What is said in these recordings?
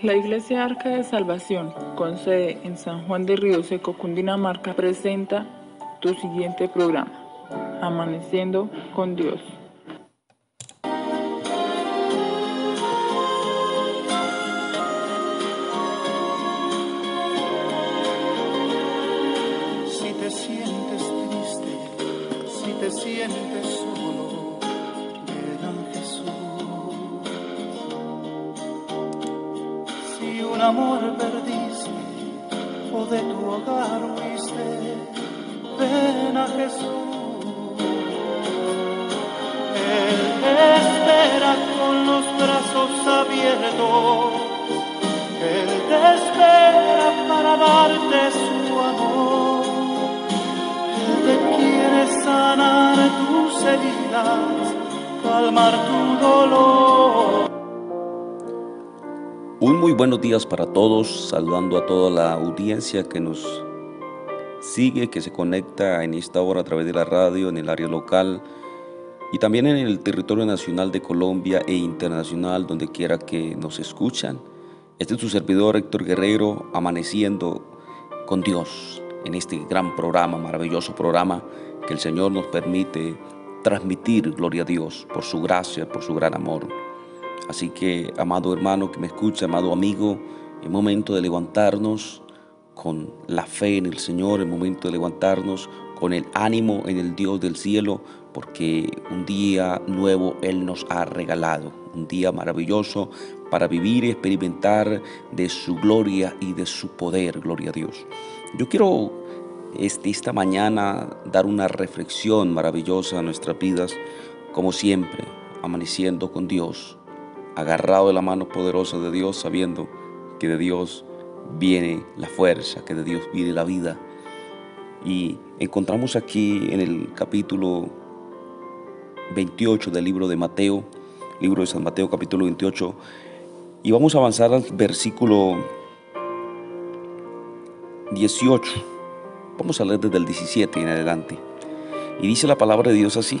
La Iglesia Arca de Salvación, con sede en San Juan de Río Seco, Cundinamarca, presenta tu siguiente programa, Amaneciendo con Dios. Si te sientes triste, si te sientes un amor perdiste o de tu hogar huiste, ven a Jesús. Él te espera con los brazos abiertos. Él te espera para darte su amor. Él te quiere sanar tus heridas, calmar tu dolor. Un muy buenos días para todos, saludando a toda la audiencia que nos sigue, que se conecta en esta hora a través de la radio, en el área local y también en el territorio nacional de Colombia e internacional, donde quiera que nos escuchan. Este es su servidor Héctor Guerrero, amaneciendo con Dios en este gran programa, maravilloso programa que el Señor nos permite transmitir, gloria a Dios, por su gracia, por su gran amor. Así que, amado hermano que me escucha, amado amigo, es momento de levantarnos con la fe en el Señor, es momento de levantarnos con el ánimo en el Dios del cielo, porque un día nuevo Él nos ha regalado, un día maravilloso para vivir y experimentar de su gloria y de su poder, gloria a Dios. Yo quiero este, esta mañana dar una reflexión maravillosa a nuestras vidas, como siempre, amaneciendo con Dios, agarrado de la mano poderosa de Dios, sabiendo que de Dios viene la fuerza, que de Dios viene la vida. Y encontramos aquí en el capítulo 28 del libro de Mateo, libro de San Mateo capítulo 28, y vamos a avanzar al versículo 18. Vamos a leer desde el 17 en adelante. Y dice la palabra de Dios así.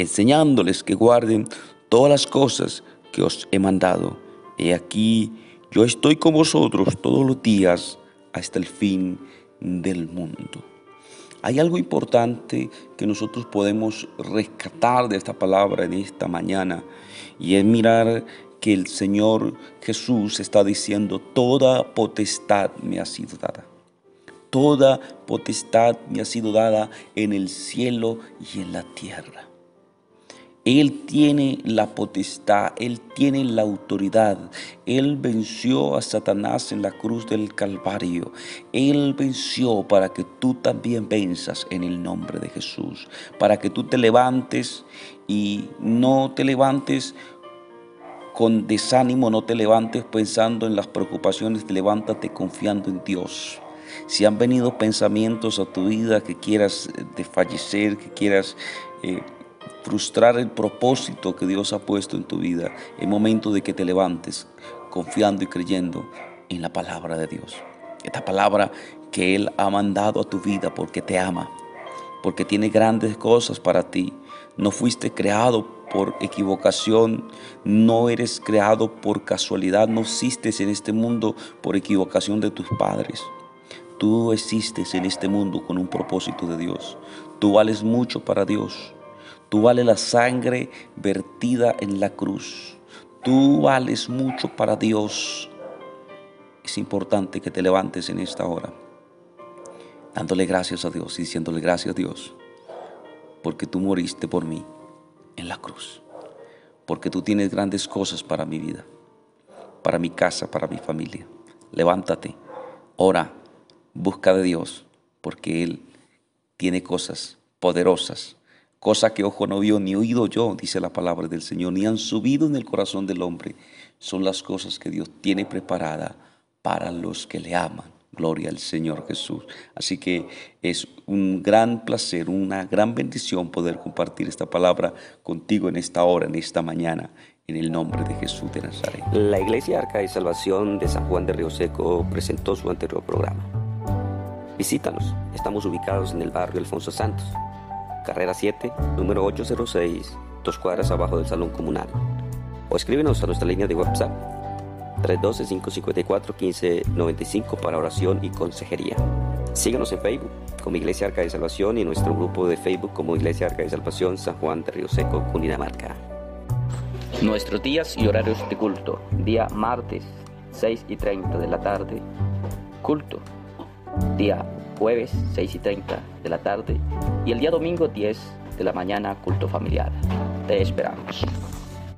enseñándoles que guarden todas las cosas que os he mandado. He aquí, yo estoy con vosotros todos los días hasta el fin del mundo. Hay algo importante que nosotros podemos rescatar de esta palabra en esta mañana y es mirar que el Señor Jesús está diciendo, toda potestad me ha sido dada. Toda potestad me ha sido dada en el cielo y en la tierra. Él tiene la potestad, Él tiene la autoridad. Él venció a Satanás en la cruz del Calvario. Él venció para que tú también venzas en el nombre de Jesús. Para que tú te levantes y no te levantes con desánimo, no te levantes pensando en las preocupaciones, levántate confiando en Dios. Si han venido pensamientos a tu vida que quieras eh, desfallecer, que quieras... Eh, frustrar el propósito que Dios ha puesto en tu vida, es momento de que te levantes confiando y creyendo en la palabra de Dios. Esta palabra que Él ha mandado a tu vida porque te ama, porque tiene grandes cosas para ti. No fuiste creado por equivocación, no eres creado por casualidad, no existes en este mundo por equivocación de tus padres. Tú existes en este mundo con un propósito de Dios. Tú vales mucho para Dios. Tú vales la sangre vertida en la cruz. Tú vales mucho para Dios. Es importante que te levantes en esta hora, dándole gracias a Dios y diciéndole gracias a Dios, porque tú moriste por mí en la cruz, porque tú tienes grandes cosas para mi vida, para mi casa, para mi familia. Levántate, ora, busca de Dios, porque Él tiene cosas poderosas cosa que ojo no vio ni oído yo, dice la palabra del Señor, ni han subido en el corazón del hombre, son las cosas que Dios tiene preparada para los que le aman. Gloria al Señor Jesús. Así que es un gran placer, una gran bendición poder compartir esta palabra contigo en esta hora, en esta mañana, en el nombre de Jesús de Nazaret. La Iglesia Arca de Salvación de San Juan de Río Seco presentó su anterior programa. Visítanos, estamos ubicados en el barrio Alfonso Santos, carrera 7, número 806, dos cuadras abajo del Salón Comunal. O escríbenos a nuestra línea de WhatsApp 312-554-1595 para oración y consejería. Síganos en Facebook como Iglesia Arca de Salvación y nuestro grupo de Facebook como Iglesia Arca de Salvación San Juan de Río Seco, Cundinamarca. Nuestros días y horarios de culto. Día martes, 6 y 30 de la tarde, culto. Día jueves, 6 y 30 de la tarde. Y el día domingo, 10 de la mañana, culto familiar. Te esperamos.